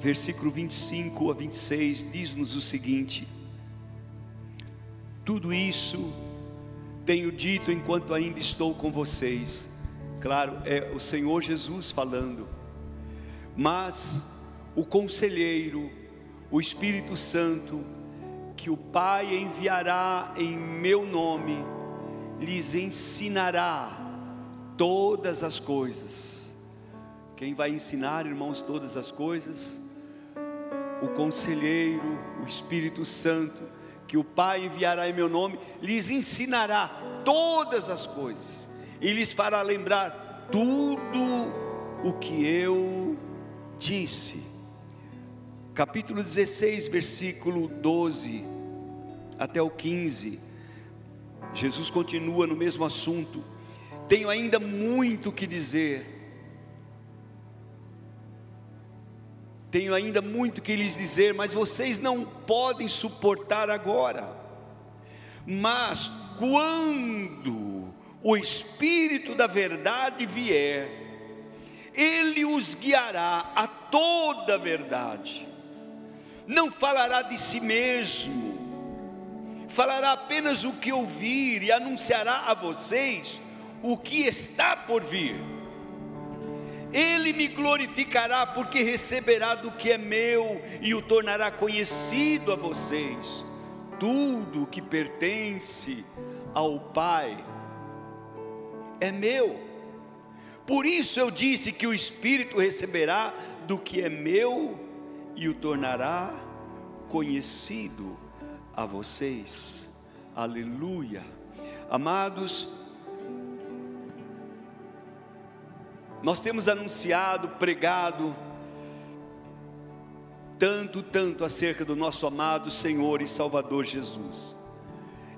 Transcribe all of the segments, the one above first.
versículo 25 a 26, diz-nos o seguinte: Tudo isso tenho dito enquanto ainda estou com vocês. Claro, é o Senhor Jesus falando. Mas o conselheiro, o Espírito Santo, que o Pai enviará em meu nome, lhes ensinará todas as coisas. Quem vai ensinar, irmãos, todas as coisas? O conselheiro, o Espírito Santo, que o Pai enviará em meu nome, lhes ensinará todas as coisas e lhes fará lembrar tudo o que eu disse. Capítulo 16, versículo 12 até o 15. Jesus continua no mesmo assunto. Tenho ainda muito que dizer Tenho ainda muito que lhes dizer, mas vocês não podem suportar agora. Mas quando o Espírito da Verdade vier, ele os guiará a toda a verdade. Não falará de si mesmo, falará apenas o que ouvir e anunciará a vocês o que está por vir ele me glorificará, porque receberá do que é meu e o tornará conhecido a vocês. Tudo que pertence ao Pai é meu. Por isso eu disse que o Espírito receberá do que é meu e o tornará conhecido a vocês. Aleluia. Amados, Nós temos anunciado, pregado, tanto, tanto acerca do nosso amado Senhor e Salvador Jesus.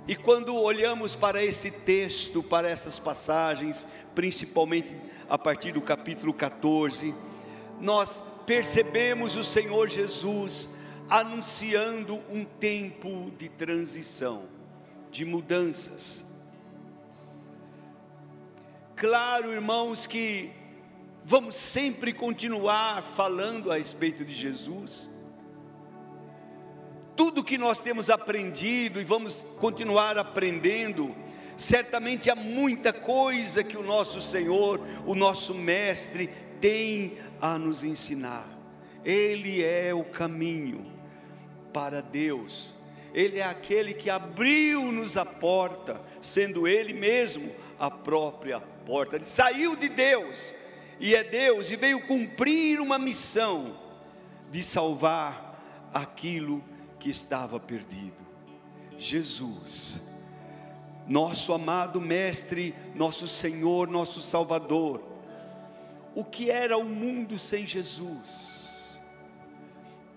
E quando olhamos para esse texto, para essas passagens, principalmente a partir do capítulo 14, nós percebemos o Senhor Jesus anunciando um tempo de transição, de mudanças. Claro, irmãos, que Vamos sempre continuar falando a respeito de Jesus. Tudo que nós temos aprendido e vamos continuar aprendendo, certamente há muita coisa que o nosso Senhor, o nosso Mestre, tem a nos ensinar. Ele é o caminho para Deus. Ele é aquele que abriu-nos a porta, sendo Ele mesmo a própria porta. Ele saiu de Deus e é Deus e veio cumprir uma missão de salvar aquilo que estava perdido. Jesus, nosso amado Mestre, nosso Senhor, nosso Salvador. O que era o mundo sem Jesus?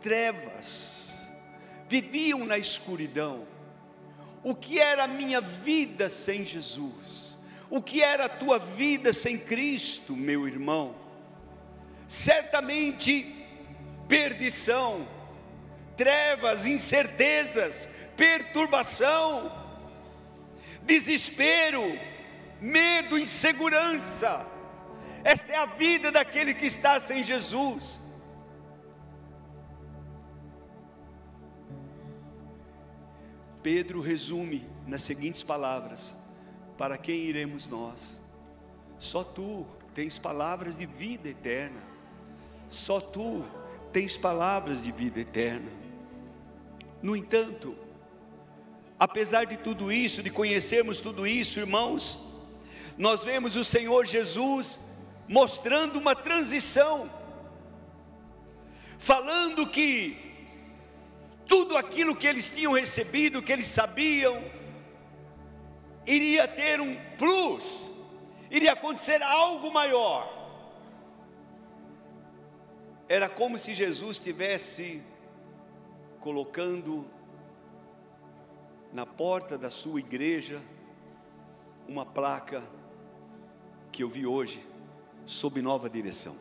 Trevas, viviam na escuridão. O que era a minha vida sem Jesus? O que era a tua vida sem Cristo, meu irmão? Certamente perdição, trevas, incertezas, perturbação, desespero, medo, insegurança. Esta é a vida daquele que está sem Jesus. Pedro resume nas seguintes palavras: para quem iremos nós? Só tu tens palavras de vida eterna. Só tu tens palavras de vida eterna. No entanto, apesar de tudo isso, de conhecermos tudo isso, irmãos, nós vemos o Senhor Jesus mostrando uma transição, falando que tudo aquilo que eles tinham recebido, que eles sabiam, iria ter um plus, iria acontecer algo maior. Era como se Jesus estivesse colocando na porta da sua igreja uma placa que eu vi hoje, sob nova direção.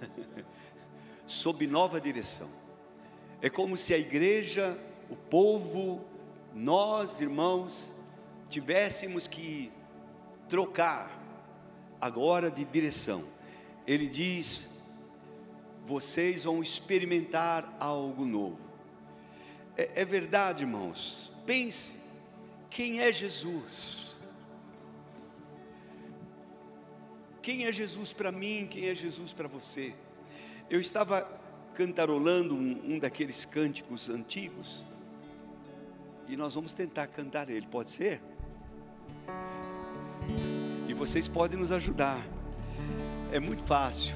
sob nova direção. É como se a igreja, o povo, nós, irmãos, tivéssemos que trocar agora de direção. Ele diz: vocês vão experimentar algo novo. É, é verdade, irmãos. Pense, quem é Jesus? Quem é Jesus para mim? Quem é Jesus para você? Eu estava cantarolando um, um daqueles cânticos antigos e nós vamos tentar cantar ele, pode ser? E vocês podem nos ajudar. É muito fácil.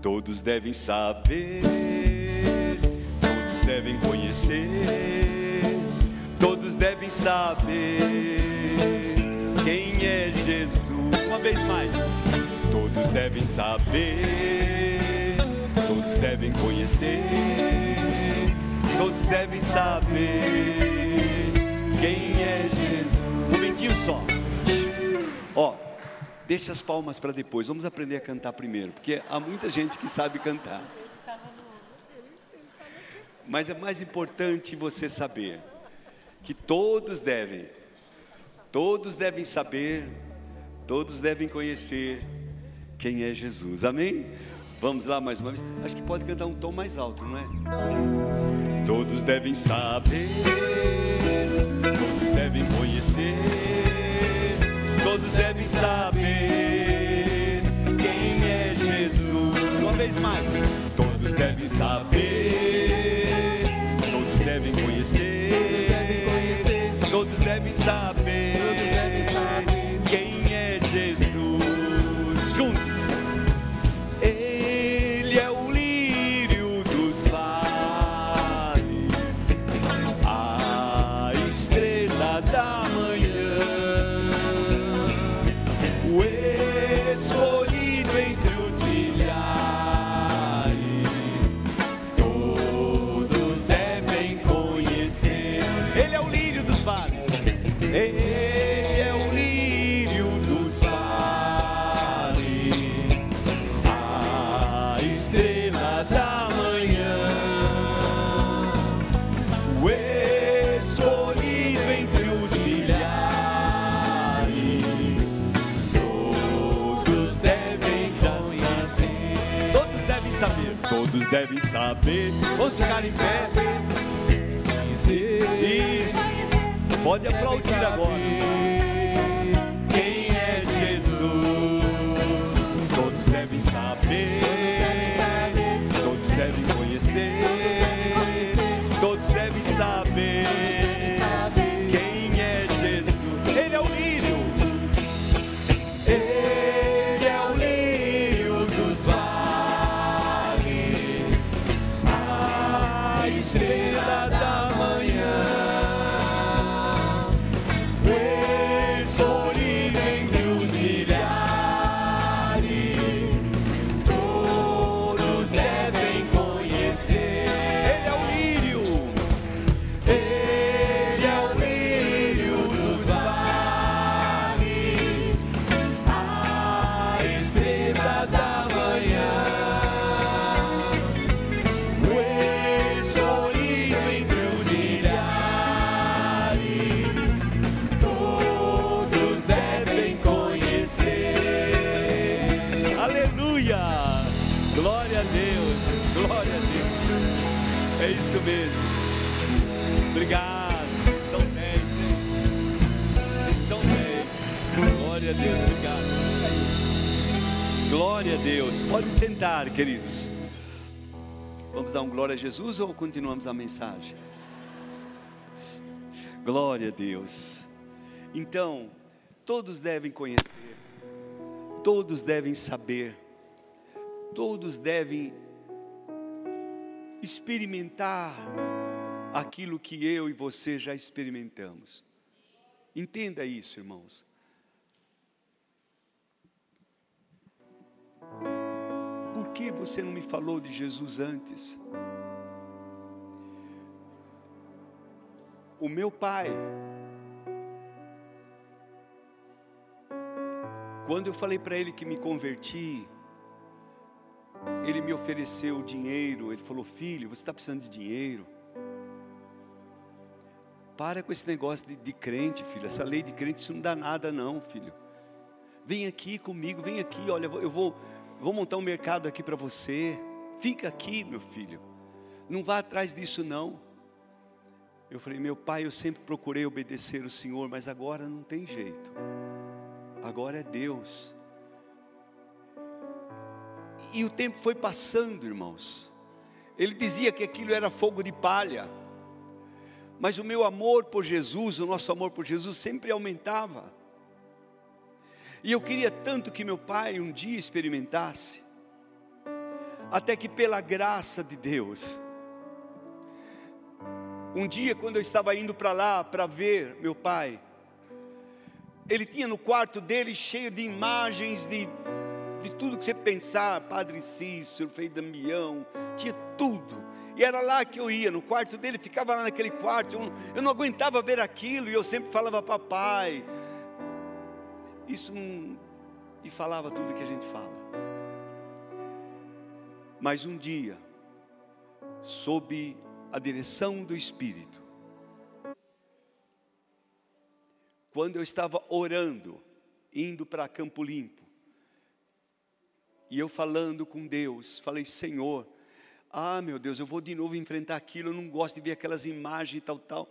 Todos devem saber, todos devem conhecer, todos devem saber quem é Jesus. Uma vez mais, todos devem saber, todos devem conhecer, todos devem saber quem é Jesus. Um momentinho só. Deixa as palmas para depois. Vamos aprender a cantar primeiro, porque há muita gente que sabe cantar. Mas é mais importante você saber que todos devem, todos devem saber, todos devem conhecer quem é Jesus. Amém? Vamos lá mais uma vez. Acho que pode cantar um tom mais alto, não é? Todos devem saber, todos devem conhecer, todos devem saber quem é Jesus. Uma vez mais. Todos devem saber, todos devem conhecer, todos devem saber todos devem saber, vamos ficar em pé, isso, pode aplaudir agora. Quem é Jesus? Todos devem saber, todos devem conhecer, todos devem saber. Pode sentar, queridos. Vamos dar um glória a Jesus ou continuamos a mensagem? Glória a Deus. Então, todos devem conhecer, todos devem saber, todos devem experimentar aquilo que eu e você já experimentamos. Entenda isso, irmãos. Que você não me falou de Jesus antes? O meu pai, quando eu falei para ele que me converti, ele me ofereceu dinheiro. Ele falou: Filho, você está precisando de dinheiro? Para com esse negócio de, de crente, filho. Essa lei de crente, isso não dá nada, não, filho. Vem aqui comigo, vem aqui. Olha, eu vou, vou montar um mercado aqui para você. Fica aqui, meu filho. Não vá atrás disso não. Eu falei, meu pai, eu sempre procurei obedecer o Senhor, mas agora não tem jeito. Agora é Deus. E o tempo foi passando, irmãos. Ele dizia que aquilo era fogo de palha. Mas o meu amor por Jesus, o nosso amor por Jesus sempre aumentava. E eu queria tanto que meu pai um dia experimentasse, até que pela graça de Deus, um dia quando eu estava indo para lá para ver meu pai, ele tinha no quarto dele cheio de imagens de, de tudo que você pensar, Padre Cícero, Frei Damião, tinha tudo. E era lá que eu ia, no quarto dele, ficava lá naquele quarto. Eu, eu não aguentava ver aquilo, e eu sempre falava, papai, isso não. E falava tudo que a gente fala. Mas um dia, sob a direção do Espírito, quando eu estava orando, indo para Campo Limpo, e eu falando com Deus, falei: Senhor, ah meu Deus, eu vou de novo enfrentar aquilo, eu não gosto de ver aquelas imagens e tal, tal.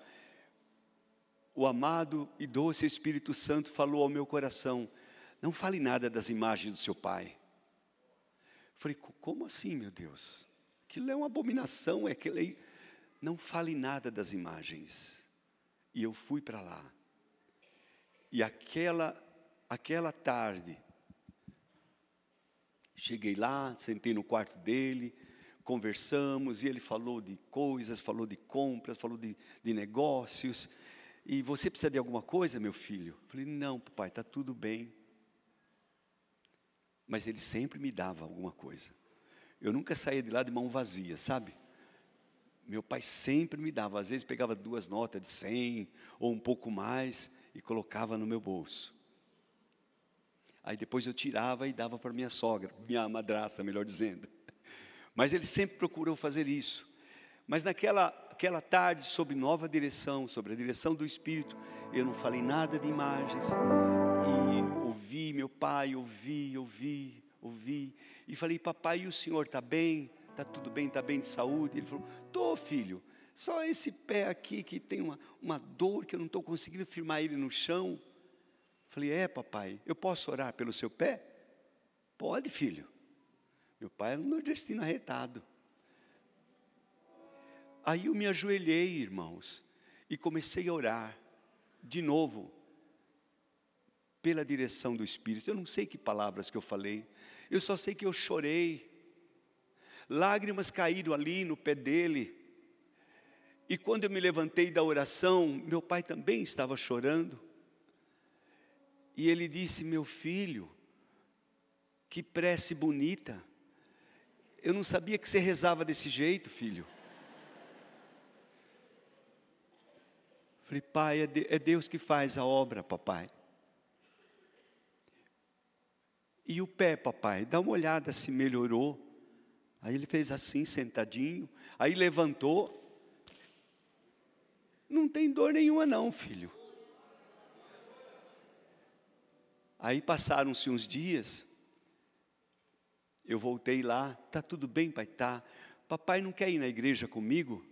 O amado e doce Espírito Santo falou ao meu coração: não fale nada das imagens do seu pai. Falei, como assim, meu Deus? Aquilo é uma abominação, é aquele. Não fale nada das imagens. E eu fui para lá. E aquela, aquela tarde, cheguei lá, sentei no quarto dele, conversamos, e ele falou de coisas, falou de compras, falou de, de negócios. E você precisa de alguma coisa, meu filho? falei, não, papai, está tudo bem mas ele sempre me dava alguma coisa. Eu nunca saía de lá de mão vazia, sabe? Meu pai sempre me dava, às vezes pegava duas notas de cem ou um pouco mais e colocava no meu bolso. Aí depois eu tirava e dava para minha sogra, minha madrasta, melhor dizendo. Mas ele sempre procurou fazer isso. Mas naquela aquela tarde, sob nova direção, sobre a direção do Espírito, eu não falei nada de imagens, ouvi, meu pai, ouvi, ouvi, ouvi. E falei, papai, e o senhor está bem? Está tudo bem? Está bem de saúde? Ele falou, estou, filho. Só esse pé aqui que tem uma, uma dor que eu não estou conseguindo firmar ele no chão. Falei, é, papai, eu posso orar pelo seu pé? Pode, filho. Meu pai era um nordestino arretado. Aí eu me ajoelhei, irmãos, e comecei a orar de novo pela direção do Espírito. Eu não sei que palavras que eu falei, eu só sei que eu chorei. Lágrimas caíram ali no pé dele. E quando eu me levantei da oração, meu pai também estava chorando. E ele disse: Meu filho, que prece bonita. Eu não sabia que você rezava desse jeito, filho. Falei, pai, é, é Deus que faz a obra, papai. E o pé, papai, dá uma olhada se melhorou. Aí ele fez assim, sentadinho. Aí levantou. Não tem dor nenhuma, não, filho. Aí passaram-se uns dias. Eu voltei lá. Tá tudo bem, pai? Tá. Papai não quer ir na igreja comigo?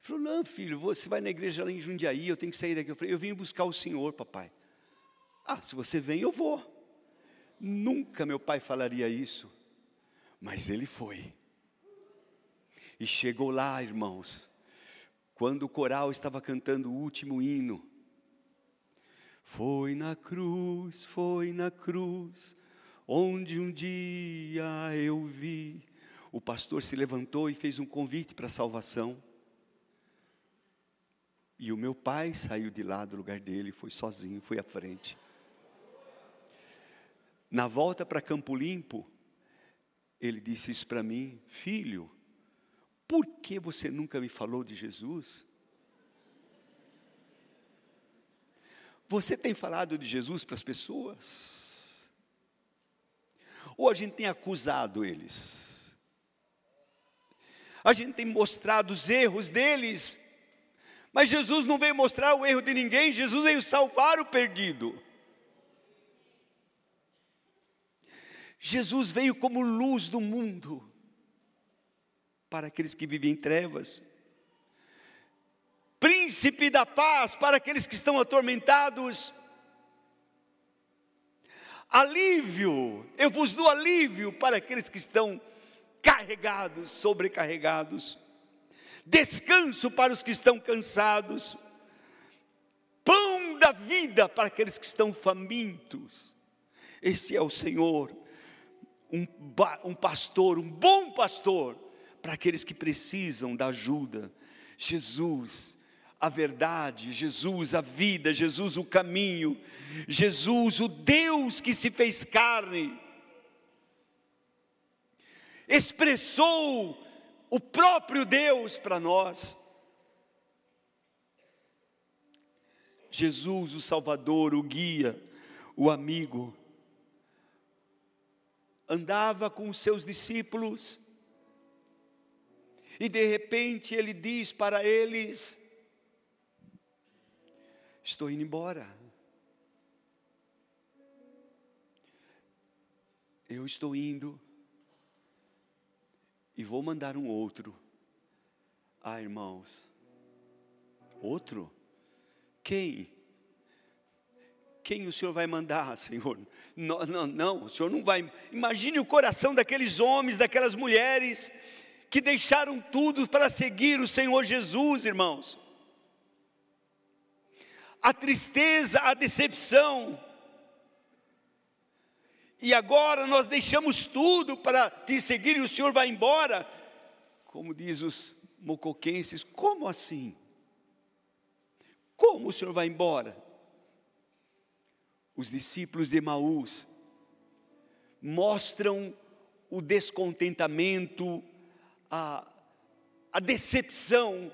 Ele falou: Não, filho, você vai na igreja lá em Jundiaí. Eu tenho que sair daqui. Eu falei: Eu vim buscar o senhor, papai. Ah, se você vem, eu vou. Nunca meu pai falaria isso, mas ele foi. E chegou lá, irmãos, quando o coral estava cantando o último hino. Foi na cruz, foi na cruz, onde um dia eu vi. O pastor se levantou e fez um convite para a salvação. E o meu pai saiu de lá do lugar dele, foi sozinho, foi à frente. Na volta para Campo Limpo, ele disse isso para mim: Filho, por que você nunca me falou de Jesus? Você tem falado de Jesus para as pessoas? Ou a gente tem acusado eles? A gente tem mostrado os erros deles, mas Jesus não veio mostrar o erro de ninguém, Jesus veio salvar o perdido. Jesus veio como luz do mundo. para aqueles que vivem em trevas. Príncipe da paz para aqueles que estão atormentados. Alívio, eu vos dou alívio para aqueles que estão carregados, sobrecarregados. Descanso para os que estão cansados. Pão da vida para aqueles que estão famintos. Esse é o Senhor, um, um pastor, um bom pastor, para aqueles que precisam da ajuda. Jesus, a verdade, Jesus, a vida, Jesus, o caminho, Jesus, o Deus que se fez carne, expressou o próprio Deus para nós. Jesus, o Salvador, o guia, o amigo, andava com os seus discípulos, e de repente ele diz para eles: Estou indo embora. Eu estou indo e vou mandar um outro. Ah, irmãos, outro? Quem? Quem o Senhor vai mandar, Senhor? Não, não, não, o Senhor não vai. Imagine o coração daqueles homens, daquelas mulheres, que deixaram tudo para seguir o Senhor Jesus, irmãos. A tristeza, a decepção. E agora nós deixamos tudo para te seguir e o Senhor vai embora. Como diz os mocoquenses, como assim? Como o Senhor vai embora? os discípulos de Maús mostram o descontentamento, a, a decepção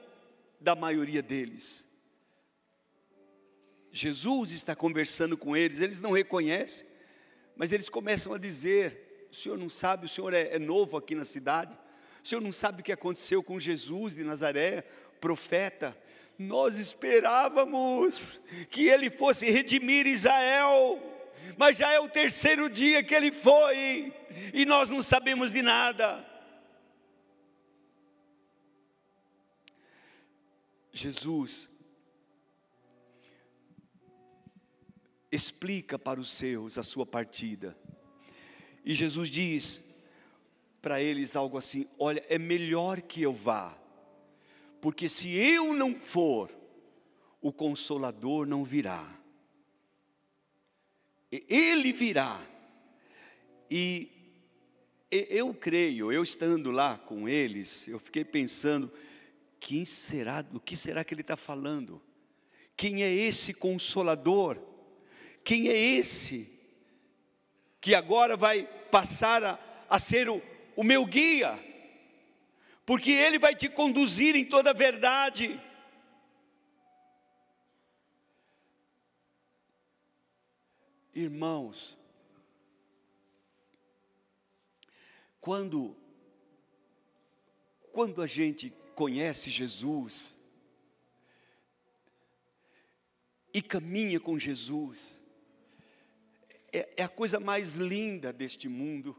da maioria deles. Jesus está conversando com eles, eles não reconhecem, mas eles começam a dizer: o senhor não sabe, o senhor é, é novo aqui na cidade, o senhor não sabe o que aconteceu com Jesus de Nazaré, profeta, nós esperávamos que ele fosse redimir Israel, mas já é o terceiro dia que ele foi, e nós não sabemos de nada. Jesus explica para os seus a sua partida, e Jesus diz para eles algo assim: Olha, é melhor que eu vá porque se eu não for, o consolador não virá. Ele virá. E eu creio, eu estando lá com eles, eu fiquei pensando, quem será, do que será que ele está falando? Quem é esse consolador? Quem é esse que agora vai passar a, a ser o, o meu guia? porque Ele vai te conduzir em toda a verdade. Irmãos, quando, quando a gente conhece Jesus e caminha com Jesus, é, é a coisa mais linda deste mundo.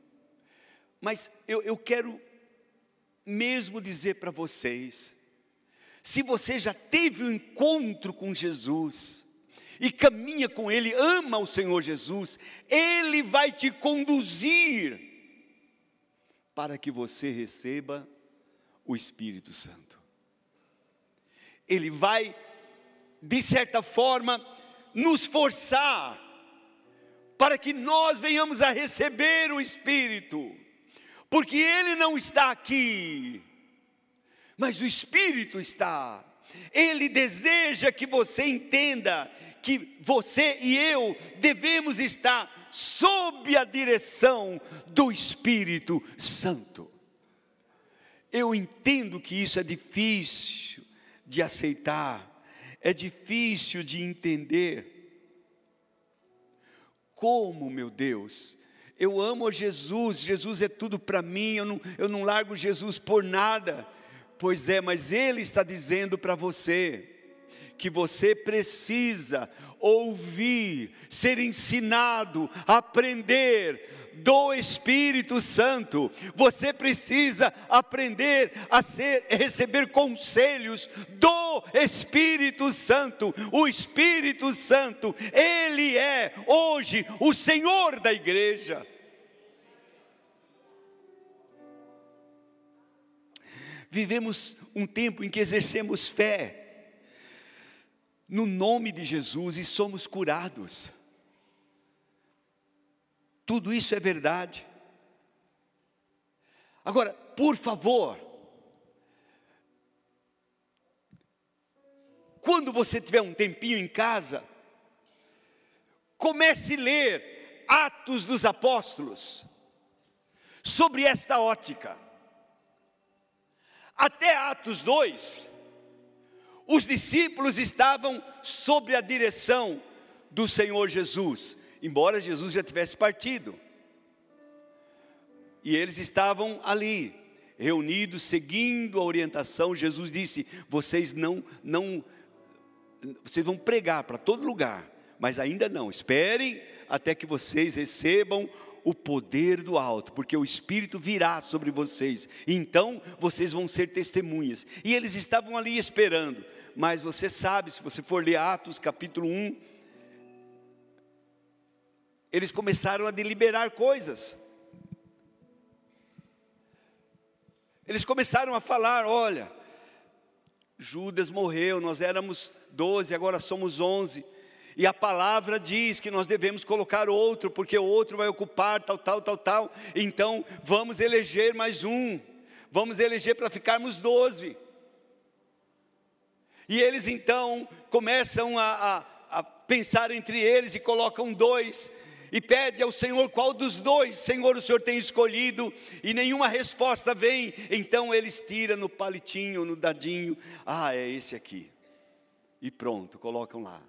Mas eu, eu quero mesmo dizer para vocês: se você já teve um encontro com Jesus, e caminha com Ele, ama o Senhor Jesus, Ele vai te conduzir para que você receba o Espírito Santo. Ele vai, de certa forma, nos forçar para que nós venhamos a receber o Espírito porque Ele não está aqui, mas o Espírito está. Ele deseja que você entenda que você e eu devemos estar sob a direção do Espírito Santo. Eu entendo que isso é difícil de aceitar, é difícil de entender. Como, meu Deus, eu amo Jesus, Jesus é tudo para mim, eu não, eu não largo Jesus por nada. Pois é, mas Ele está dizendo para você, que você precisa ouvir, ser ensinado, aprender do Espírito Santo. Você precisa aprender a ser, receber conselhos do Espírito Santo. O Espírito Santo, ele é hoje o Senhor da igreja. Vivemos um tempo em que exercemos fé no nome de Jesus e somos curados. Tudo isso é verdade. Agora, por favor, quando você tiver um tempinho em casa, comece a ler Atos dos Apóstolos sobre esta ótica. Até Atos 2, os discípulos estavam sob a direção do Senhor Jesus, embora Jesus já tivesse partido. E eles estavam ali, reunidos, seguindo a orientação. Jesus disse: "Vocês não não vocês vão pregar para todo lugar, mas ainda não. Esperem até que vocês recebam o poder do alto, porque o Espírito virá sobre vocês, então vocês vão ser testemunhas. E eles estavam ali esperando, mas você sabe, se você for ler Atos capítulo 1, eles começaram a deliberar coisas. Eles começaram a falar: olha, Judas morreu, nós éramos doze, agora somos onze e a palavra diz que nós devemos colocar outro, porque o outro vai ocupar tal, tal, tal, tal. Então, vamos eleger mais um, vamos eleger para ficarmos doze. E eles então começam a, a, a pensar entre eles e colocam dois e pede ao Senhor qual dos dois, Senhor, o Senhor tem escolhido, e nenhuma resposta vem, então eles tiram no palitinho, no dadinho, ah, é esse aqui, e pronto, colocam lá.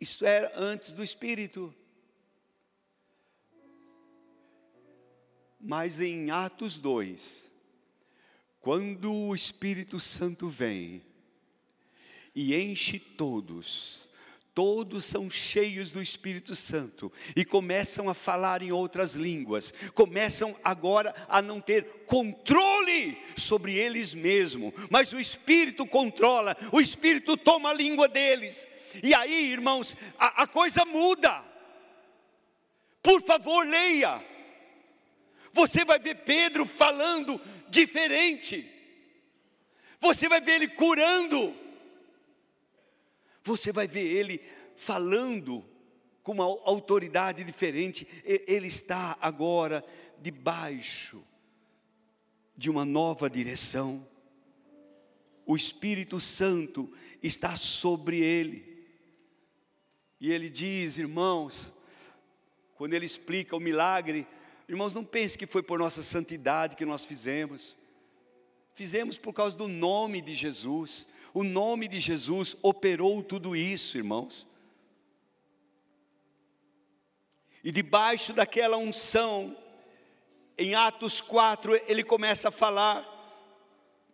Isto era antes do Espírito. Mas em Atos 2, quando o Espírito Santo vem e enche todos, todos são cheios do Espírito Santo e começam a falar em outras línguas, começam agora a não ter controle sobre eles mesmos, mas o Espírito controla, o Espírito toma a língua deles, e aí, irmãos, a, a coisa muda. Por favor, leia. Você vai ver Pedro falando diferente. Você vai ver ele curando. Você vai ver ele falando com uma autoridade diferente. Ele está agora debaixo de uma nova direção. O Espírito Santo está sobre ele. E ele diz, irmãos, quando ele explica o milagre, irmãos, não pense que foi por nossa santidade que nós fizemos. Fizemos por causa do nome de Jesus. O nome de Jesus operou tudo isso, irmãos. E debaixo daquela unção, em Atos 4, ele começa a falar: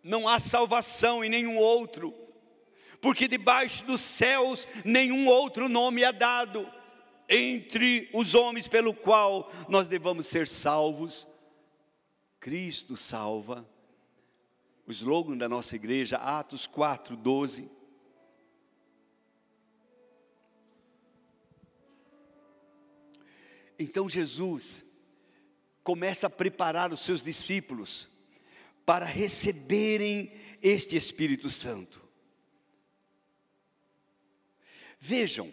não há salvação em nenhum outro, porque debaixo dos céus nenhum outro nome é dado entre os homens pelo qual nós devamos ser salvos. Cristo salva. O slogan da nossa igreja, Atos 4, 12. Então Jesus começa a preparar os seus discípulos para receberem este Espírito Santo. Vejam,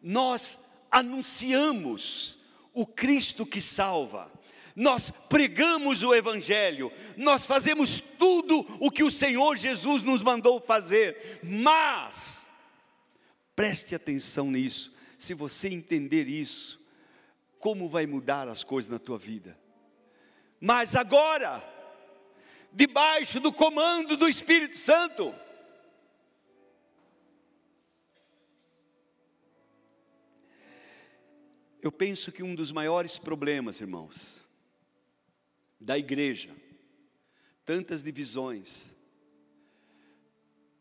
nós anunciamos o Cristo que salva, nós pregamos o Evangelho, nós fazemos tudo o que o Senhor Jesus nos mandou fazer, mas, preste atenção nisso, se você entender isso, como vai mudar as coisas na tua vida. Mas agora, debaixo do comando do Espírito Santo, Eu penso que um dos maiores problemas, irmãos, da igreja, tantas divisões,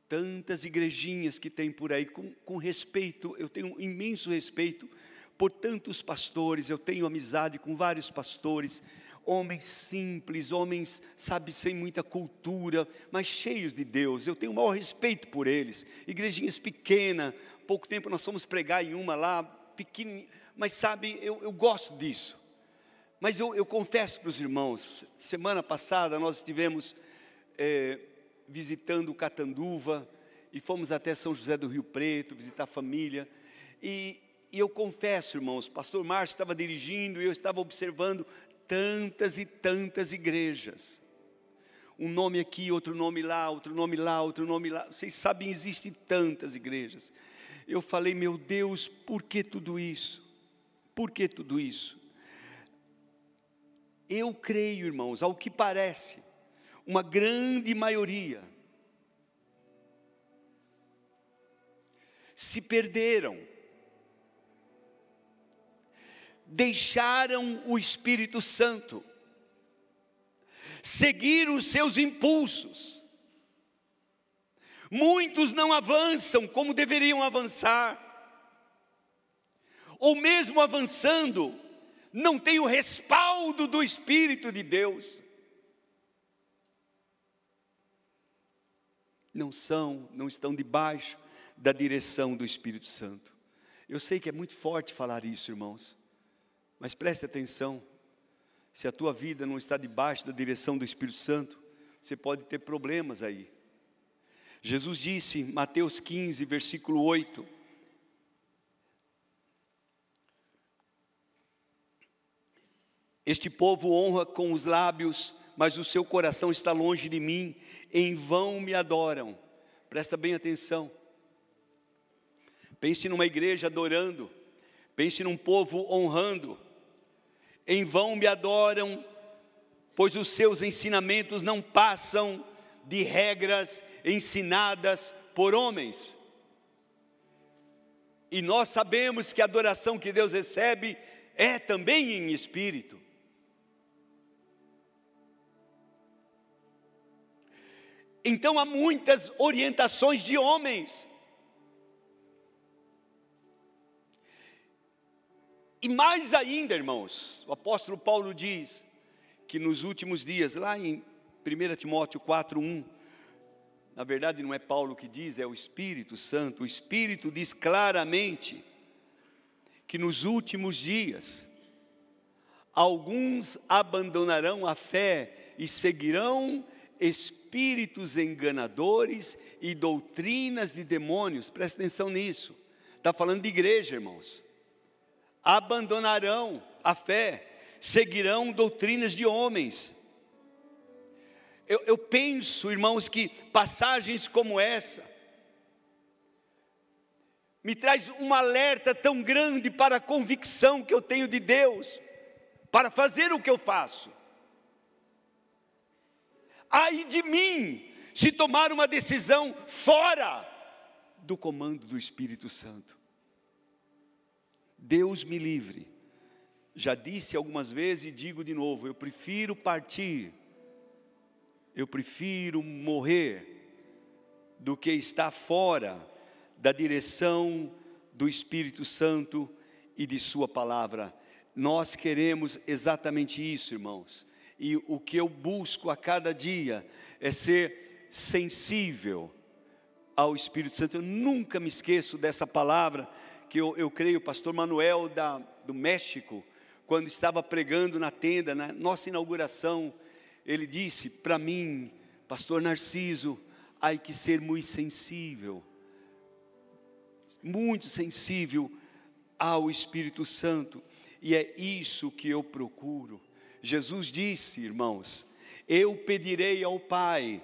tantas igrejinhas que tem por aí, com, com respeito, eu tenho um imenso respeito por tantos pastores, eu tenho amizade com vários pastores, homens simples, homens, sabe, sem muita cultura, mas cheios de Deus. Eu tenho o maior respeito por eles. Igrejinhas pequenas, pouco tempo nós fomos pregar em uma lá, pequenininha, mas sabe, eu, eu gosto disso. Mas eu, eu confesso para os irmãos, semana passada nós estivemos é, visitando Catanduva e fomos até São José do Rio Preto visitar a família. E, e eu confesso, irmãos, pastor Márcio estava dirigindo e eu estava observando tantas e tantas igrejas. Um nome aqui, outro nome lá, outro nome lá, outro nome lá. Vocês sabem, existem tantas igrejas. Eu falei, meu Deus, por que tudo isso? Por que tudo isso? Eu creio, irmãos, ao que parece, uma grande maioria se perderam deixaram o Espírito Santo, seguiram os seus impulsos. Muitos não avançam como deveriam avançar, ou mesmo avançando, não tem o respaldo do Espírito de Deus. Não são, não estão debaixo da direção do Espírito Santo. Eu sei que é muito forte falar isso, irmãos. Mas preste atenção: se a tua vida não está debaixo da direção do Espírito Santo, você pode ter problemas aí. Jesus disse, Mateus 15, versículo 8: Este povo honra com os lábios, mas o seu coração está longe de mim, em vão me adoram. Presta bem atenção. Pense numa igreja adorando, pense num povo honrando, em vão me adoram, pois os seus ensinamentos não passam de regras ensinadas por homens. E nós sabemos que a adoração que Deus recebe é também em espírito. Então há muitas orientações de homens E mais ainda, irmãos, o apóstolo Paulo diz que nos últimos dias, lá em 1 Timóteo 4:1, na verdade não é Paulo que diz, é o Espírito Santo. O Espírito diz claramente que nos últimos dias alguns abandonarão a fé e seguirão espíritos enganadores e doutrinas de demônios. Presta atenção nisso. Está falando de igreja, irmãos abandonarão a fé, seguirão doutrinas de homens. Eu, eu penso, irmãos, que passagens como essa me traz um alerta tão grande para a convicção que eu tenho de Deus, para fazer o que eu faço. Ai de mim, se tomar uma decisão fora do comando do Espírito Santo. Deus me livre. Já disse algumas vezes e digo de novo: eu prefiro partir, eu prefiro morrer, do que estar fora da direção do Espírito Santo e de Sua palavra. Nós queremos exatamente isso, irmãos. E o que eu busco a cada dia é ser sensível ao Espírito Santo. Eu nunca me esqueço dessa palavra que eu, eu creio, o pastor Manuel da, do México, quando estava pregando na tenda, na nossa inauguração, ele disse para mim, pastor Narciso, há que ser muito sensível, muito sensível ao Espírito Santo, e é isso que eu procuro. Jesus disse, irmãos, eu pedirei ao Pai,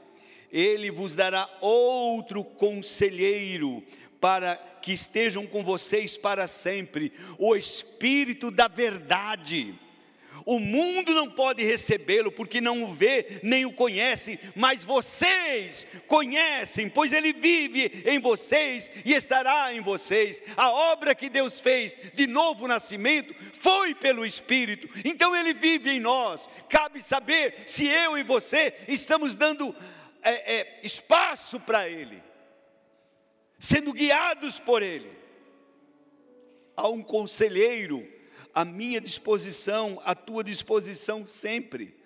ele vos dará outro conselheiro para que estejam com vocês para sempre, o Espírito da verdade. O mundo não pode recebê-lo porque não o vê nem o conhece, mas vocês conhecem, pois ele vive em vocês e estará em vocês. A obra que Deus fez de novo nascimento foi pelo Espírito, então ele vive em nós. Cabe saber se eu e você estamos dando é, é, espaço para ele sendo guiados por Ele. há um conselheiro à minha disposição, à tua disposição sempre.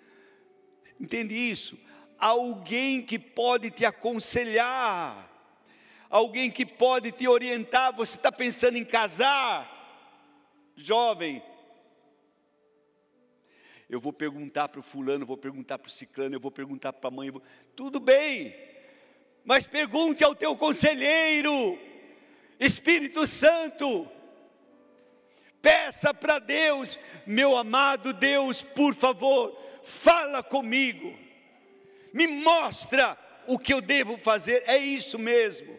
Entende isso? Alguém que pode te aconselhar, alguém que pode te orientar. Você está pensando em casar, jovem? Eu vou perguntar para o fulano, vou perguntar para o ciclano, eu vou perguntar para a mãe. Vou... Tudo bem, mas pergunte ao teu conselheiro, Espírito Santo. Peça para Deus, meu amado Deus, por favor, fala comigo, me mostra o que eu devo fazer, é isso mesmo.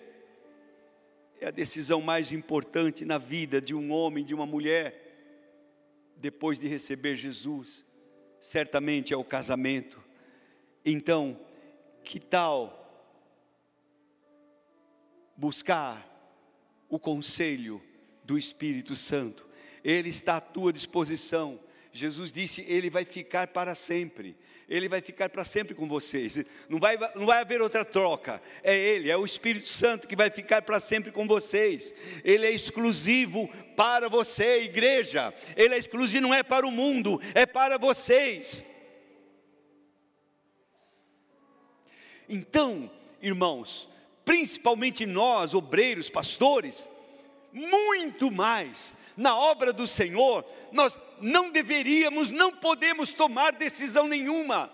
É a decisão mais importante na vida de um homem, de uma mulher, depois de receber Jesus, certamente é o casamento. Então, que tal buscar o conselho do Espírito Santo? Ele está à tua disposição. Jesus disse: Ele vai ficar para sempre. Ele vai ficar para sempre com vocês. Não vai, não vai haver outra troca. É Ele, é o Espírito Santo que vai ficar para sempre com vocês. Ele é exclusivo para você, igreja. Ele é exclusivo, não é para o mundo, é para vocês. Então, irmãos, principalmente nós, obreiros, pastores, muito mais na obra do Senhor, nós não deveríamos, não podemos tomar decisão nenhuma,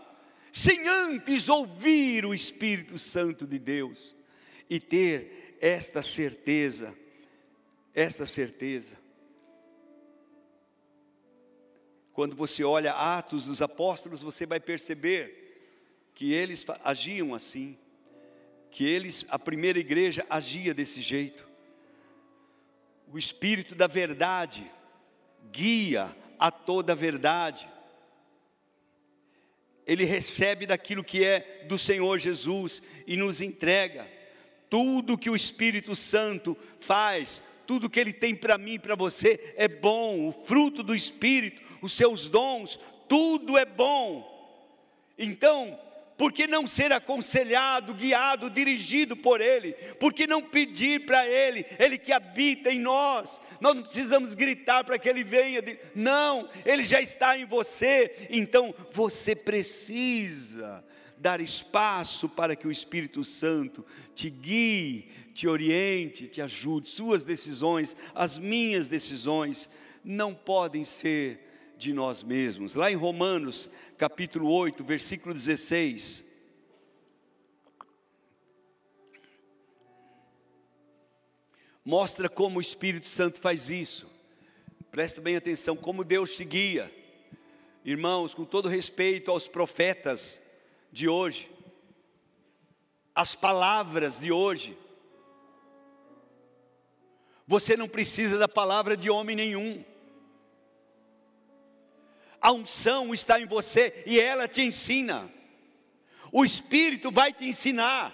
sem antes ouvir o Espírito Santo de Deus e ter esta certeza, esta certeza. Quando você olha Atos dos Apóstolos, você vai perceber que eles agiam assim, que eles, a primeira igreja agia desse jeito o Espírito da verdade guia a toda a verdade. Ele recebe daquilo que é do Senhor Jesus e nos entrega. Tudo que o Espírito Santo faz, tudo que ele tem para mim e para você é bom. O fruto do Espírito, os seus dons, tudo é bom. Então, por que não ser aconselhado, guiado, dirigido por Ele? Por que não pedir para Ele, Ele que habita em nós? Nós não precisamos gritar para que Ele venha, não, Ele já está em você, então você precisa dar espaço para que o Espírito Santo te guie, te oriente, te ajude. Suas decisões, as minhas decisões, não podem ser de nós mesmos. Lá em Romanos, capítulo 8, versículo 16. Mostra como o Espírito Santo faz isso. Presta bem atenção, como Deus te guia. Irmãos, com todo respeito aos profetas de hoje, as palavras de hoje, você não precisa da palavra de homem nenhum a unção está em você e ela te ensina. O Espírito vai te ensinar.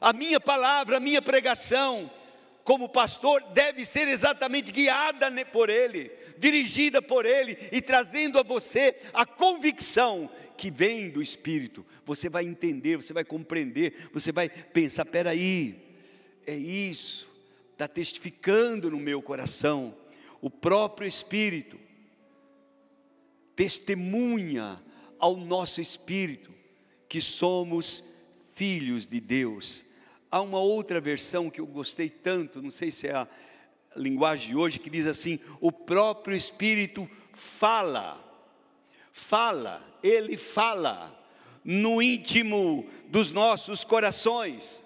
A minha palavra, a minha pregação, como pastor, deve ser exatamente guiada por Ele, dirigida por Ele e trazendo a você a convicção que vem do Espírito. Você vai entender, você vai compreender, você vai pensar: peraí, é isso, está testificando no meu coração. O próprio Espírito testemunha ao nosso espírito que somos filhos de Deus. Há uma outra versão que eu gostei tanto, não sei se é a linguagem de hoje, que diz assim: o próprio Espírito fala, fala, ele fala no íntimo dos nossos corações,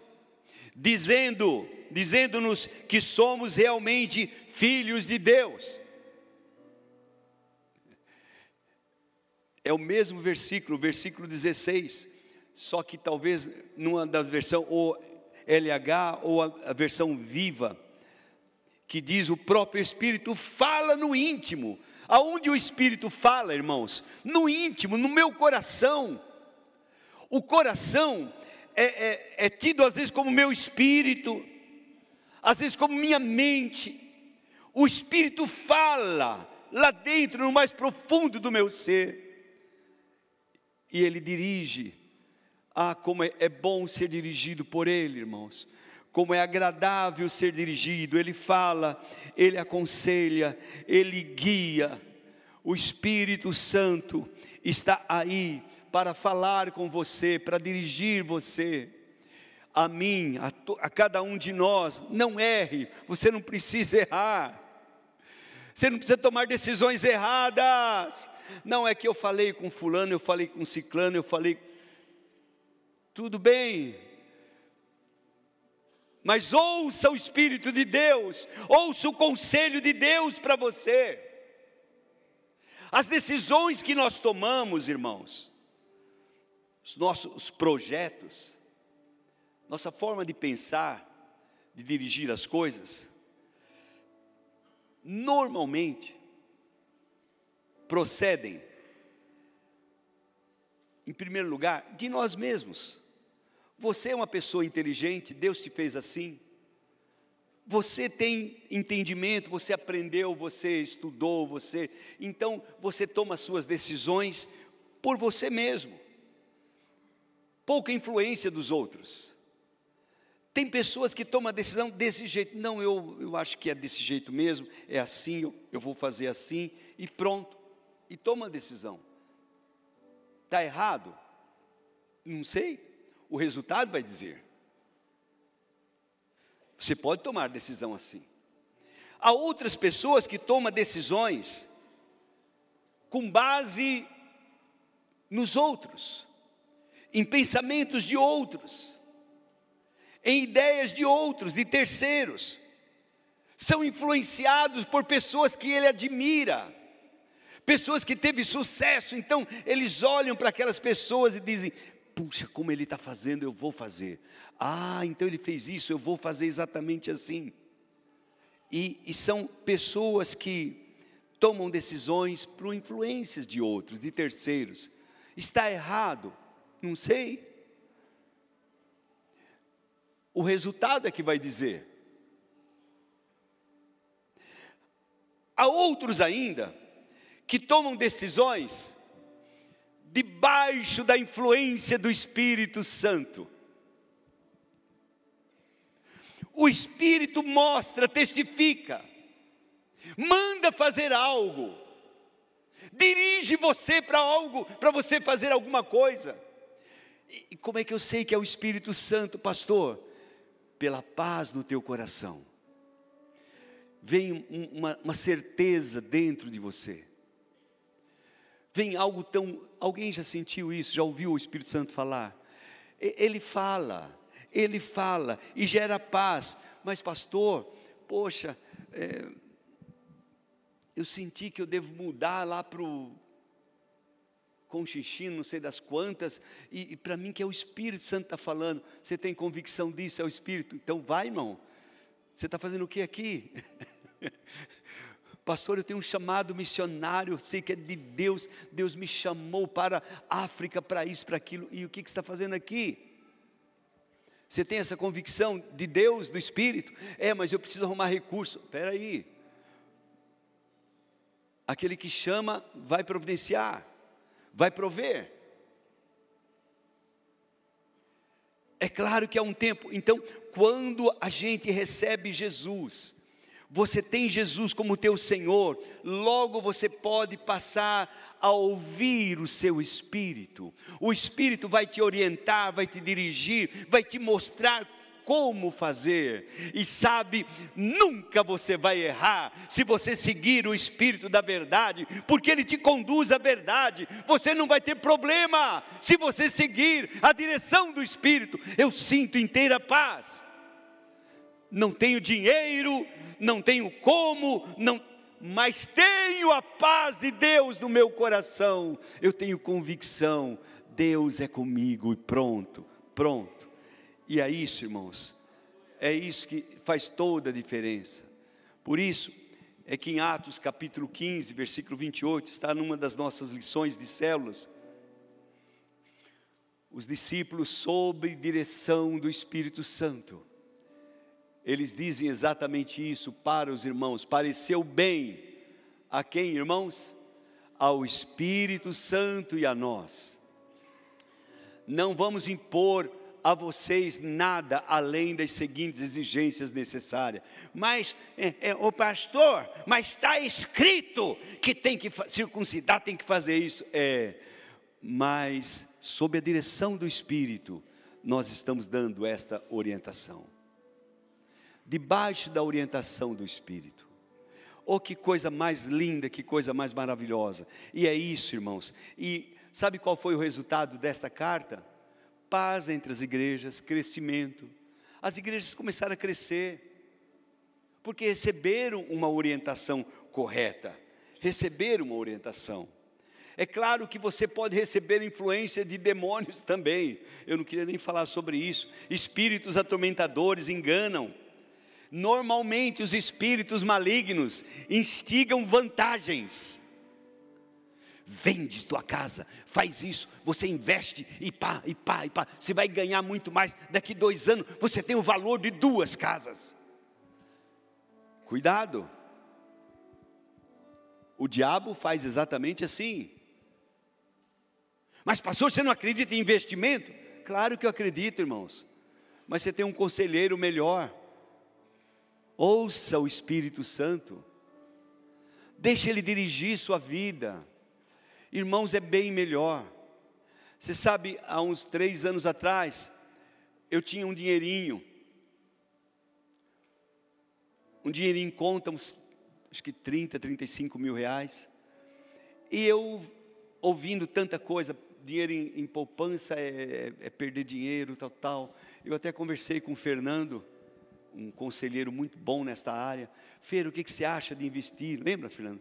dizendo, dizendo-nos que somos realmente filhos de Deus. É o mesmo versículo, versículo 16, só que talvez numa da versão ou LH ou a, versão viva, que diz o próprio Espírito fala no íntimo. Aonde o Espírito fala, irmãos? No íntimo, no meu coração. O coração é, é, é tido às vezes como meu espírito, às vezes como minha mente. O Espírito fala lá dentro, no mais profundo do meu ser e Ele dirige. Ah, como é, é bom ser dirigido por Ele, irmãos. como é agradável ser dirigido, ele fala, ele aconselha, ele guia. O Espírito Santo está aí para falar com você, para dirigir você. A mim, a, to, a cada um de nós, não erre, você não precisa errar. Você não precisa tomar decisões erradas. Não é que eu falei com fulano, eu falei com ciclano, eu falei. Tudo bem, mas ouça o Espírito de Deus, ouça o conselho de Deus para você. As decisões que nós tomamos, irmãos, os nossos projetos, nossa forma de pensar, de dirigir as coisas, normalmente procedem, em primeiro lugar, de nós mesmos. Você é uma pessoa inteligente, Deus te fez assim. Você tem entendimento, você aprendeu, você estudou, você. Então, você toma suas decisões por você mesmo. Pouca influência dos outros. Tem pessoas que tomam a decisão desse jeito. Não, eu, eu acho que é desse jeito mesmo, é assim, eu, eu vou fazer assim, e pronto. E toma a decisão. Está errado? Não sei o resultado vai dizer. Você pode tomar decisão assim. Há outras pessoas que tomam decisões com base nos outros, em pensamentos de outros, em ideias de outros, de terceiros. São influenciados por pessoas que ele admira, pessoas que teve sucesso, então eles olham para aquelas pessoas e dizem: puxa, como ele está fazendo, eu vou fazer. Ah, então ele fez isso, eu vou fazer exatamente assim. E, e são pessoas que tomam decisões por influências de outros, de terceiros. Está errado? Não sei. O resultado é que vai dizer. Há outros ainda que tomam decisões debaixo da influência do Espírito Santo. O Espírito mostra, testifica, manda fazer algo, dirige você para algo, para você fazer alguma coisa. E como é que eu sei que é o Espírito Santo, pastor? Pela paz no teu coração. Vem uma, uma certeza dentro de você vem algo tão. Alguém já sentiu isso? Já ouviu o Espírito Santo falar? Ele fala, ele fala e gera paz. Mas, pastor, poxa, é, eu senti que eu devo mudar lá para o Conchichino, não sei das quantas, e, e para mim que é o Espírito Santo está falando, você tem convicção disso, é o Espírito, então vai, irmão. Você está fazendo o que aqui? Pastor, eu tenho um chamado missionário, sei que é de Deus, Deus me chamou para África, para isso, para aquilo, e o que, que você está fazendo aqui? Você tem essa convicção de Deus, do Espírito? É, mas eu preciso arrumar recurso. Espera aí. Aquele que chama vai providenciar, vai prover. É claro que há um tempo. Então, quando a gente recebe Jesus, você tem Jesus como teu Senhor, logo você pode passar a ouvir o seu Espírito. O Espírito vai te orientar, vai te dirigir, vai te mostrar como fazer. E sabe, nunca você vai errar se você seguir o Espírito da verdade, porque ele te conduz à verdade. Você não vai ter problema se você seguir a direção do Espírito. Eu sinto inteira paz. Não tenho dinheiro, não tenho como, não, mas tenho a paz de Deus no meu coração. Eu tenho convicção, Deus é comigo e pronto, pronto. E é isso, irmãos. É isso que faz toda a diferença. Por isso é que em Atos capítulo 15, versículo 28, está numa das nossas lições de células. Os discípulos sob direção do Espírito Santo eles dizem exatamente isso para os irmãos. Pareceu bem a quem, irmãos? Ao Espírito Santo e a nós. Não vamos impor a vocês nada além das seguintes exigências necessárias. Mas, é, é, o pastor, mas está escrito que tem que circuncidar, tem que fazer isso. É, mas, sob a direção do Espírito, nós estamos dando esta orientação. Debaixo da orientação do Espírito. Oh, que coisa mais linda, que coisa mais maravilhosa. E é isso, irmãos. E sabe qual foi o resultado desta carta? paz entre as igrejas, crescimento. As igrejas começaram a crescer, porque receberam uma orientação correta, receberam uma orientação. É claro que você pode receber influência de demônios também, eu não queria nem falar sobre isso. Espíritos atormentadores enganam. Normalmente, os espíritos malignos instigam vantagens vende tua casa, faz isso, você investe e pá, e pá, e pá, você vai ganhar muito mais. Daqui dois anos você tem o valor de duas casas. Cuidado, o diabo faz exatamente assim. Mas, pastor, você não acredita em investimento? Claro que eu acredito, irmãos. Mas você tem um conselheiro melhor. Ouça o Espírito Santo. Deixe ele dirigir sua vida. Irmãos, é bem melhor. Você sabe, há uns três anos atrás, eu tinha um dinheirinho, um dinheirinho em conta, uns, acho que 30, 35 mil reais, e eu, ouvindo tanta coisa, dinheiro em, em poupança é, é, é perder dinheiro, tal, tal, eu até conversei com o Fernando, um conselheiro muito bom nesta área, Feiro, o que, que você acha de investir? Lembra, Fernando?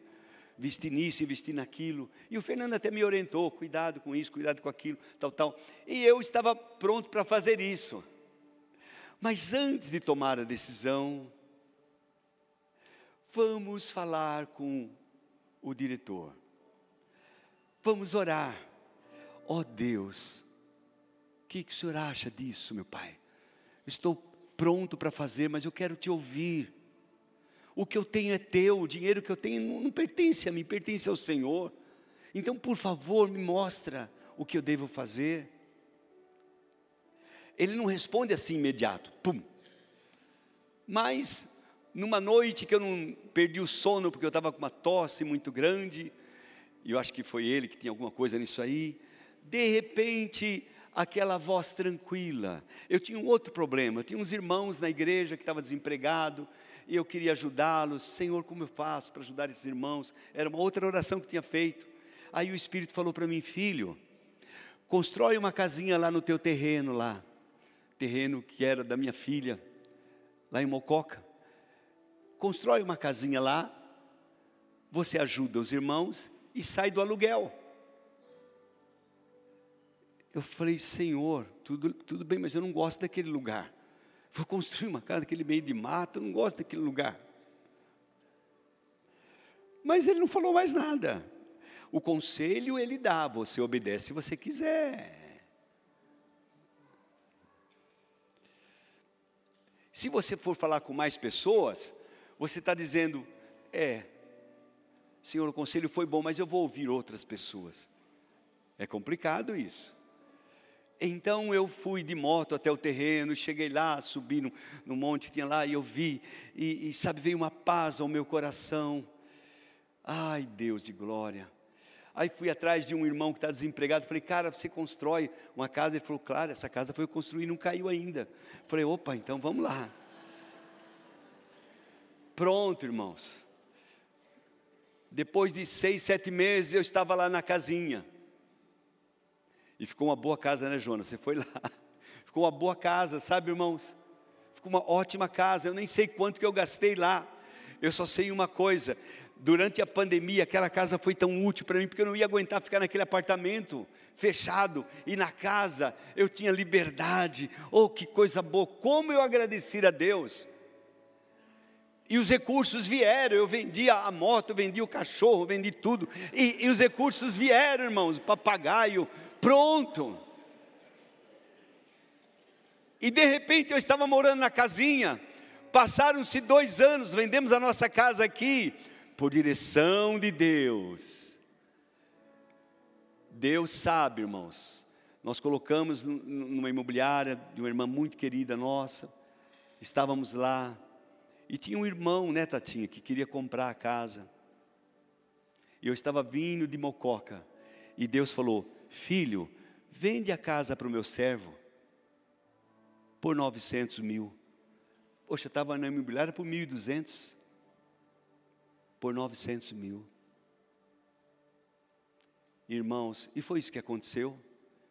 investir nisso, investir naquilo. E o Fernando até me orientou: cuidado com isso, cuidado com aquilo, tal, tal. E eu estava pronto para fazer isso. Mas antes de tomar a decisão, vamos falar com o diretor. Vamos orar. Ó oh Deus, o que, que o senhor acha disso, meu pai? Estou pronto para fazer, mas eu quero te ouvir o que eu tenho é teu, o dinheiro que eu tenho não, não pertence a mim, pertence ao Senhor. Então, por favor, me mostra o que eu devo fazer. Ele não responde assim imediato, pum. Mas, numa noite que eu não perdi o sono, porque eu estava com uma tosse muito grande, e eu acho que foi ele que tinha alguma coisa nisso aí, de repente, aquela voz tranquila. Eu tinha um outro problema, eu tinha uns irmãos na igreja que estavam desempregados, e eu queria ajudá-los. Senhor, como eu faço para ajudar esses irmãos? Era uma outra oração que tinha feito. Aí o Espírito falou para mim, filho, constrói uma casinha lá no teu terreno lá, terreno que era da minha filha, lá em Mococa. Constrói uma casinha lá, você ajuda os irmãos e sai do aluguel. Eu falei, Senhor, tudo, tudo bem, mas eu não gosto daquele lugar. Vou construir uma casa naquele meio de mato, eu não gosto daquele lugar. Mas ele não falou mais nada. O conselho ele dá, você obedece se você quiser. Se você for falar com mais pessoas, você está dizendo, é, Senhor, o conselho foi bom, mas eu vou ouvir outras pessoas. É complicado isso. Então eu fui de moto até o terreno, cheguei lá, subi no, no monte, tinha lá, e eu vi, e, e sabe, veio uma paz ao meu coração. Ai, Deus de glória. Aí fui atrás de um irmão que está desempregado, falei, cara, você constrói uma casa? Ele falou, claro, essa casa foi construída e não caiu ainda. Falei, opa, então vamos lá. Pronto, irmãos. Depois de seis, sete meses, eu estava lá na casinha. E ficou uma boa casa, né, Jonas? Você foi lá. Ficou uma boa casa, sabe, irmãos? Ficou uma ótima casa. Eu nem sei quanto que eu gastei lá. Eu só sei uma coisa: durante a pandemia, aquela casa foi tão útil para mim, porque eu não ia aguentar ficar naquele apartamento fechado, e na casa eu tinha liberdade. Oh, que coisa boa! Como eu agradeci a Deus. E os recursos vieram, eu vendia a moto, vendi o cachorro, vendi tudo. E, e os recursos vieram, irmãos, papagaio, pronto. E de repente eu estava morando na casinha, passaram-se dois anos, vendemos a nossa casa aqui, por direção de Deus. Deus sabe, irmãos, nós colocamos numa imobiliária de uma irmã muito querida nossa. Estávamos lá. E tinha um irmão, né, Tatinha, que queria comprar a casa. E eu estava vindo de Mococa. E Deus falou: Filho, vende a casa para o meu servo por 900 mil. Poxa, estava na imobiliária por 1.200. Por 900 mil. Irmãos, e foi isso que aconteceu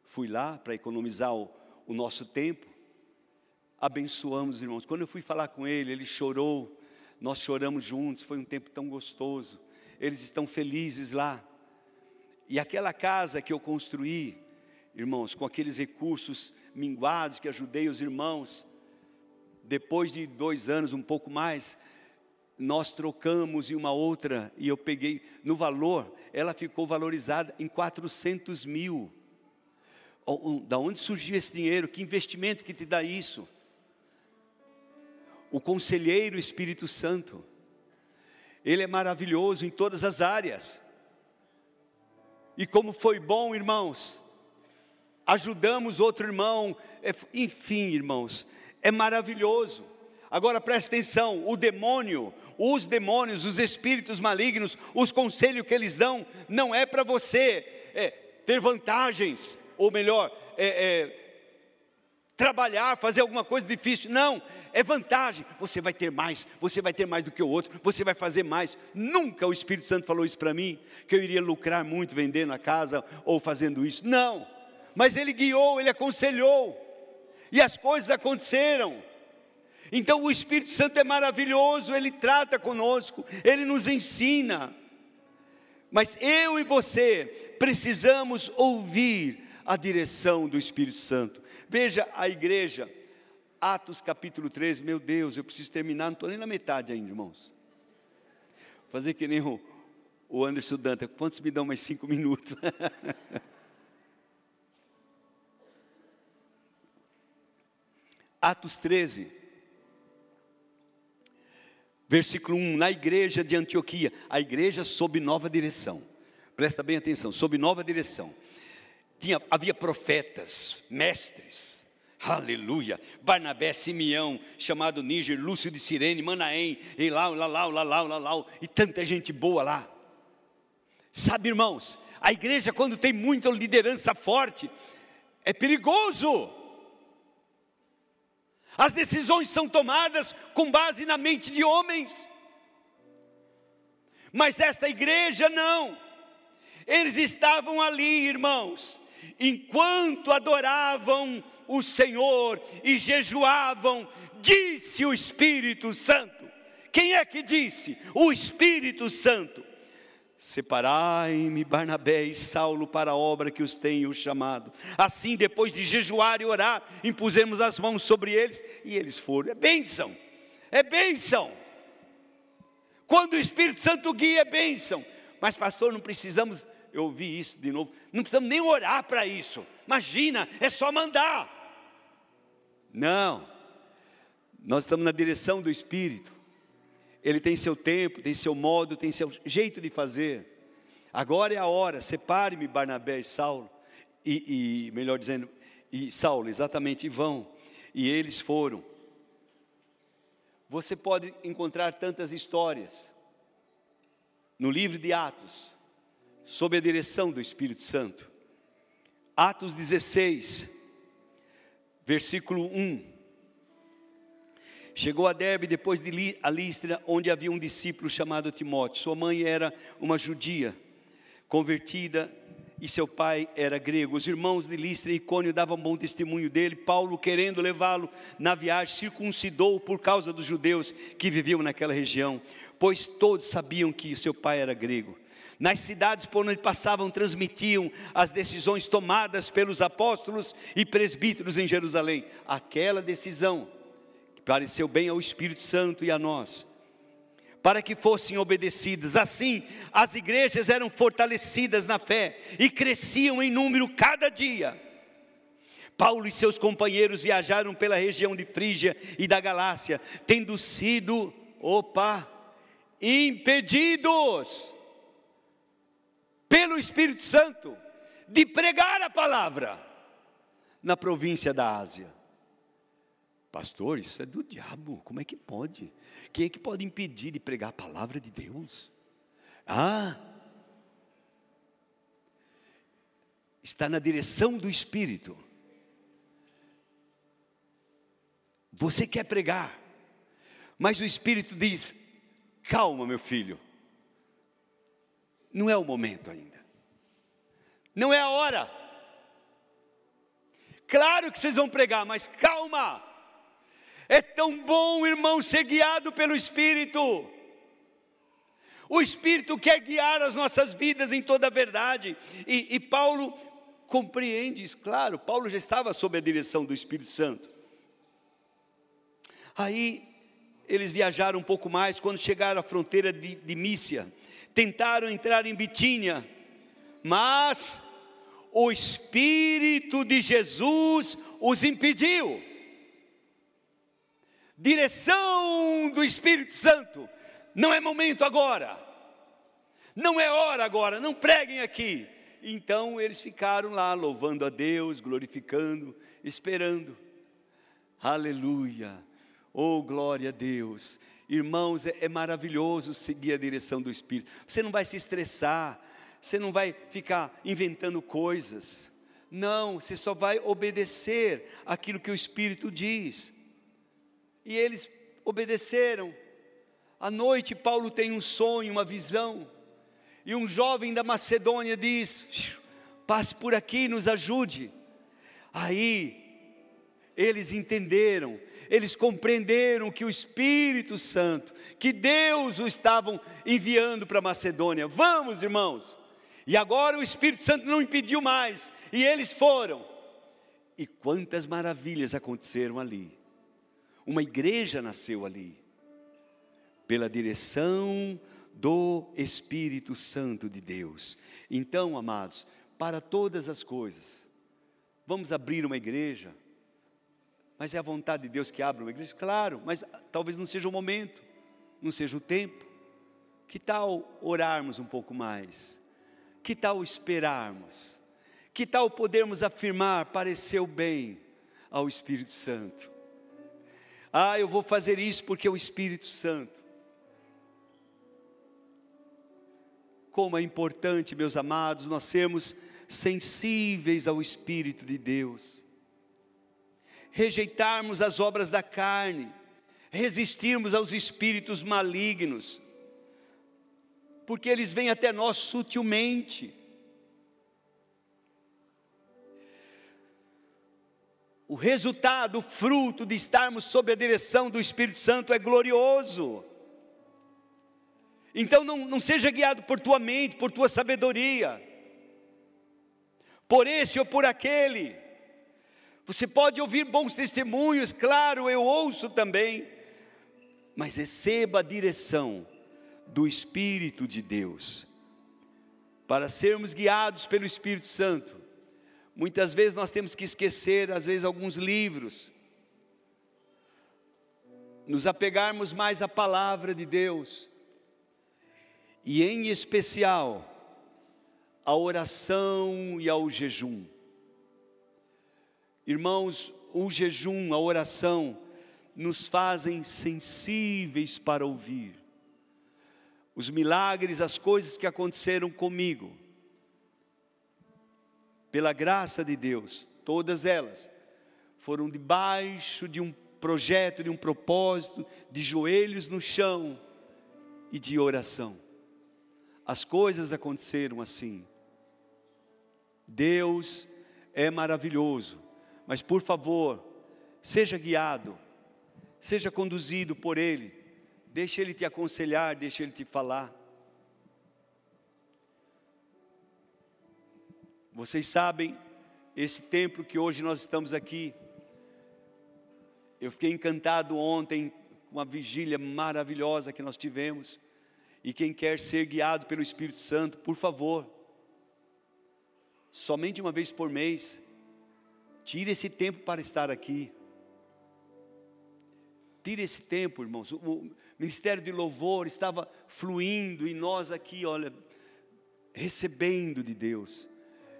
fui lá para economizar o, o nosso tempo. Abençoamos os irmãos. Quando eu fui falar com ele, ele chorou. Nós choramos juntos. Foi um tempo tão gostoso. Eles estão felizes lá. E aquela casa que eu construí, irmãos, com aqueles recursos minguados que ajudei os irmãos, depois de dois anos, um pouco mais, nós trocamos em uma outra e eu peguei no valor, ela ficou valorizada em 400 mil da onde surgiu esse dinheiro? Que investimento que te dá isso? O conselheiro Espírito Santo, ele é maravilhoso em todas as áreas. E como foi bom, irmãos, ajudamos outro irmão, é, enfim, irmãos, é maravilhoso. Agora preste atenção: o demônio, os demônios, os espíritos malignos, os conselhos que eles dão, não é para você é, ter vantagens, ou melhor, é, é, trabalhar, fazer alguma coisa difícil. Não, é vantagem. Você vai ter mais, você vai ter mais do que o outro, você vai fazer mais. Nunca o Espírito Santo falou isso para mim, que eu iria lucrar muito vendendo a casa ou fazendo isso. Não, mas ele guiou, ele aconselhou, e as coisas aconteceram. Então o Espírito Santo é maravilhoso, ele trata conosco, ele nos ensina. Mas eu e você precisamos ouvir a direção do Espírito Santo. Veja a igreja, Atos capítulo 13, meu Deus, eu preciso terminar, não estou nem na metade ainda, irmãos. Vou fazer que nem o, o Anderson Danta, quantos me dão mais cinco minutos? Atos 13, versículo 1, na igreja de Antioquia, a igreja sob nova direção, presta bem atenção, sob nova direção tinha, havia profetas, mestres, aleluia, Barnabé, Simeão, chamado Níger, Lúcio de Sirene, Manaém, e lá, lá, lá, lá, lá, lá, lá, e tanta gente boa lá. Sabe, irmãos, a igreja, quando tem muita liderança forte, é perigoso. As decisões são tomadas com base na mente de homens. Mas esta igreja não. Eles estavam ali, irmãos, enquanto adoravam o Senhor e jejuavam, disse o Espírito Santo. Quem é que disse? O Espírito Santo. Separai-me Barnabé e Saulo para a obra que os tenho chamado. Assim, depois de jejuar e orar, impusemos as mãos sobre eles e eles foram. É bênção, é bênção. Quando o Espírito Santo guia, é bênção. Mas, pastor, não precisamos eu ouvi isso de novo. Não precisamos nem orar para isso. Imagina, é só mandar. Não. Nós estamos na direção do Espírito. Ele tem seu tempo, tem seu modo, tem seu jeito de fazer. Agora é a hora. Separe-me Barnabé e Saulo. E, e, melhor dizendo, e Saulo, exatamente, e vão. E eles foram. Você pode encontrar tantas histórias no livro de Atos sob a direção do Espírito Santo. Atos 16, versículo 1. Chegou a Derbe depois de Listra, onde havia um discípulo chamado Timóteo. Sua mãe era uma judia, convertida, e seu pai era grego. Os irmãos de Listra e Icônio davam bom testemunho dele. Paulo, querendo levá-lo na viagem, circuncidou por causa dos judeus que viviam naquela região, pois todos sabiam que seu pai era grego. Nas cidades por onde passavam, transmitiam as decisões tomadas pelos apóstolos e presbíteros em Jerusalém. Aquela decisão que pareceu bem ao Espírito Santo e a nós, para que fossem obedecidas. Assim, as igrejas eram fortalecidas na fé e cresciam em número cada dia. Paulo e seus companheiros viajaram pela região de Frígia e da Galácia, tendo sido, opa, impedidos pelo Espírito Santo de pregar a palavra. na província da Ásia. Pastor, isso é do diabo, como é que pode? Quem é que pode impedir de pregar a palavra de Deus? Ah, está na direção do Espírito. Você quer pregar, mas o Espírito diz: calma, meu filho, não é o momento ainda, não é a hora. Claro que vocês vão pregar, mas calma. É tão bom, irmão, ser guiado pelo Espírito. O Espírito quer guiar as nossas vidas em toda a verdade. E, e Paulo compreende claro, Paulo já estava sob a direção do Espírito Santo. Aí eles viajaram um pouco mais, quando chegaram à fronteira de, de Mícia, tentaram entrar em Bitínia, mas o Espírito de Jesus os impediu. Direção do Espírito Santo, não é momento agora, não é hora agora, não preguem aqui. Então eles ficaram lá louvando a Deus, glorificando, esperando. Aleluia, oh glória a Deus. Irmãos, é, é maravilhoso seguir a direção do Espírito. Você não vai se estressar, você não vai ficar inventando coisas. Não, você só vai obedecer aquilo que o Espírito diz. E eles obedeceram. À noite, Paulo tem um sonho, uma visão. E um jovem da Macedônia diz: passe por aqui, nos ajude. Aí, eles entenderam, eles compreenderam que o Espírito Santo, que Deus o estavam enviando para Macedônia. Vamos, irmãos. E agora o Espírito Santo não impediu mais, e eles foram. E quantas maravilhas aconteceram ali. Uma igreja nasceu ali, pela direção do Espírito Santo de Deus. Então, amados, para todas as coisas, vamos abrir uma igreja, mas é a vontade de Deus que abra uma igreja? Claro, mas talvez não seja o momento, não seja o tempo. Que tal orarmos um pouco mais? Que tal esperarmos? Que tal podermos afirmar, pareceu bem ao Espírito Santo? Ah, eu vou fazer isso porque é o Espírito Santo. Como é importante, meus amados, nós sermos sensíveis ao Espírito de Deus, rejeitarmos as obras da carne, resistirmos aos espíritos malignos, porque eles vêm até nós sutilmente. O resultado, o fruto de estarmos sob a direção do Espírito Santo é glorioso. Então não, não seja guiado por tua mente, por tua sabedoria, por esse ou por aquele. Você pode ouvir bons testemunhos, claro, eu ouço também, mas receba a direção do Espírito de Deus. Para sermos guiados pelo Espírito Santo, muitas vezes nós temos que esquecer, às vezes, alguns livros, nos apegarmos mais à palavra de Deus, e em especial, à oração e ao jejum. Irmãos, o jejum, a oração, nos fazem sensíveis para ouvir os milagres, as coisas que aconteceram comigo, pela graça de Deus, todas elas foram debaixo de um projeto, de um propósito, de joelhos no chão e de oração. As coisas aconteceram assim. Deus é maravilhoso, mas por favor, seja guiado, seja conduzido por Ele Deixa Ele te aconselhar, deixa Ele te falar. Vocês sabem, esse templo que hoje nós estamos aqui, eu fiquei encantado ontem com a vigília maravilhosa que nós tivemos. E quem quer ser guiado pelo Espírito Santo, por favor, somente uma vez por mês, tire esse tempo para estar aqui. Tire esse tempo, irmãos. O ministério de louvor estava fluindo e nós aqui, olha, recebendo de Deus.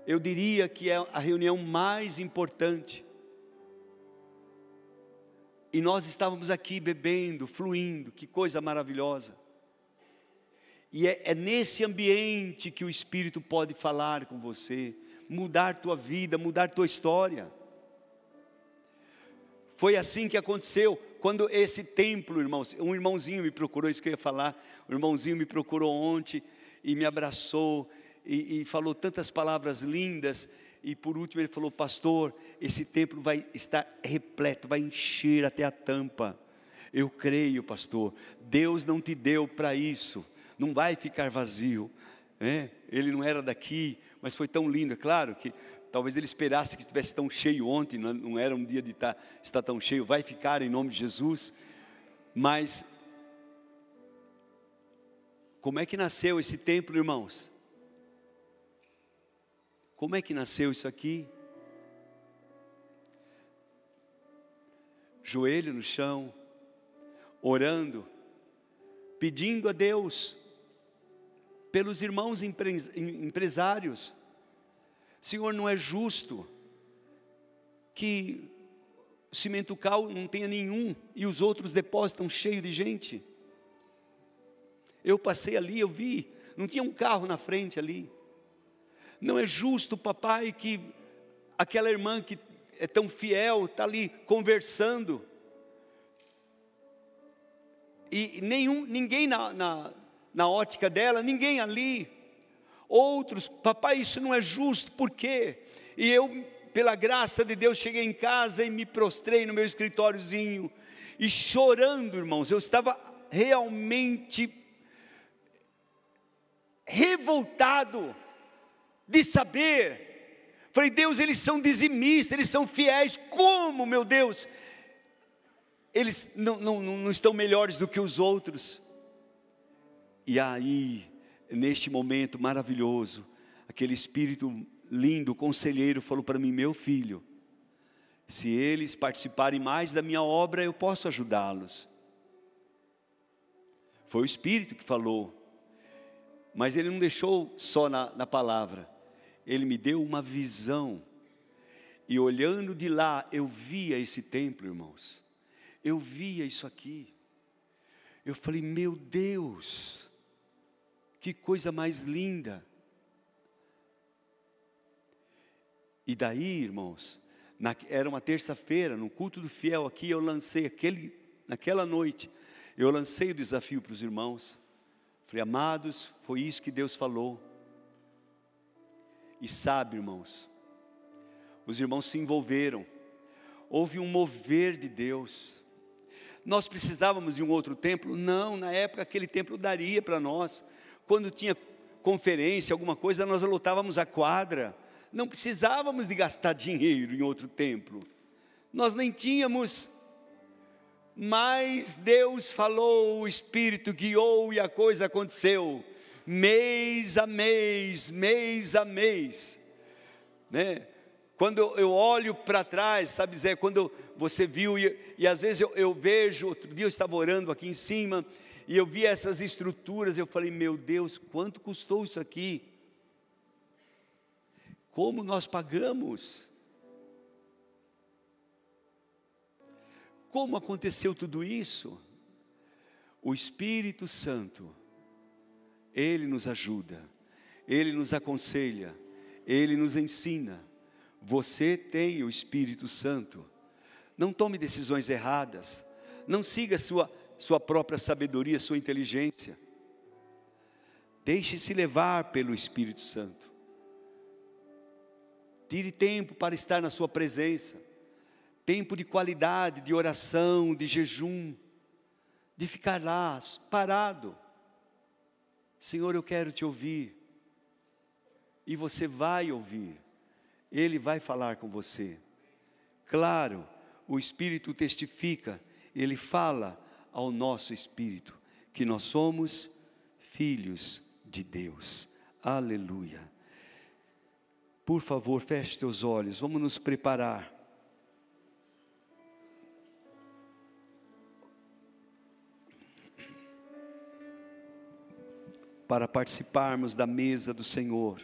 eu diria que é a reunião mais importante. E nós estávamos aqui bebendo, fluindo, que coisa maravilhosa. E é, é nesse ambiente que o Espírito pode falar com você, mudar tua vida, mudar tua história. Foi assim que aconteceu quando esse templo, irmãos, um irmãozinho me procurou, isso que eu ia falar, o irmãozinho me procurou ontem e me abraçou e, e falou tantas palavras lindas. E por último ele falou: Pastor, esse templo vai estar repleto, vai encher até a tampa. Eu creio, pastor, Deus não te deu para isso, não vai ficar vazio. É, ele não era daqui, mas foi tão lindo, é claro que talvez ele esperasse que estivesse tão cheio ontem, não, não era um dia de estar, tá, estar tão cheio, vai ficar em nome de Jesus, mas como é que nasceu esse templo, irmãos? Como é que nasceu isso aqui? Joelho no chão, orando, pedindo a Deus, pelos irmãos empresários. Senhor, não é justo que cimento cal não tenha nenhum e os outros depósitos cheios de gente. Eu passei ali, eu vi, não tinha um carro na frente ali. Não é justo, papai, que aquela irmã que é tão fiel está ali conversando. E nenhum, ninguém na, na, na ótica dela, ninguém ali. Outros, papai, isso não é justo, por quê? E eu, pela graça de Deus, cheguei em casa e me prostrei no meu escritóriozinho, e chorando, irmãos, eu estava realmente revoltado de saber. Falei, Deus, eles são dizimistas, eles são fiéis. Como, meu Deus? Eles não, não, não estão melhores do que os outros. E aí, neste momento maravilhoso, aquele espírito lindo, conselheiro, falou para mim: Meu filho, se eles participarem mais da minha obra, eu posso ajudá-los. Foi o Espírito que falou, mas ele não deixou só na, na palavra, ele me deu uma visão. E olhando de lá, eu via esse templo, irmãos. Eu via isso aqui. Eu falei, meu Deus, que coisa mais linda. E daí, irmãos, na, era uma terça-feira, no culto do fiel aqui, eu lancei aquele, naquela noite, eu lancei o desafio para os irmãos. Falei, amados, foi isso que Deus falou. E sabe, irmãos, os irmãos se envolveram, houve um mover de Deus. Nós precisávamos de um outro templo? Não, na época aquele templo daria para nós. Quando tinha conferência, alguma coisa, nós lotávamos a quadra. Não precisávamos de gastar dinheiro em outro templo. Nós nem tínhamos. Mas Deus falou, o Espírito guiou e a coisa aconteceu mês a mês, mês a mês, né? Quando eu olho para trás, sabe, Zé, quando você viu, e, e às vezes eu, eu, vejo, outro dia eu estava orando aqui em cima, e eu vi essas estruturas, eu falei, meu Deus, quanto custou isso aqui? Como nós pagamos? Como aconteceu tudo isso? O Espírito Santo ele nos ajuda, Ele nos aconselha, Ele nos ensina. Você tem o Espírito Santo. Não tome decisões erradas. Não siga sua, sua própria sabedoria, sua inteligência. Deixe-se levar pelo Espírito Santo. Tire tempo para estar na Sua presença. Tempo de qualidade, de oração, de jejum. De ficar lá, parado Senhor, eu quero te ouvir. E você vai ouvir. Ele vai falar com você. Claro, o Espírito testifica, ele fala ao nosso espírito que nós somos filhos de Deus. Aleluia. Por favor, feche teus olhos, vamos nos preparar. para participarmos da mesa do Senhor.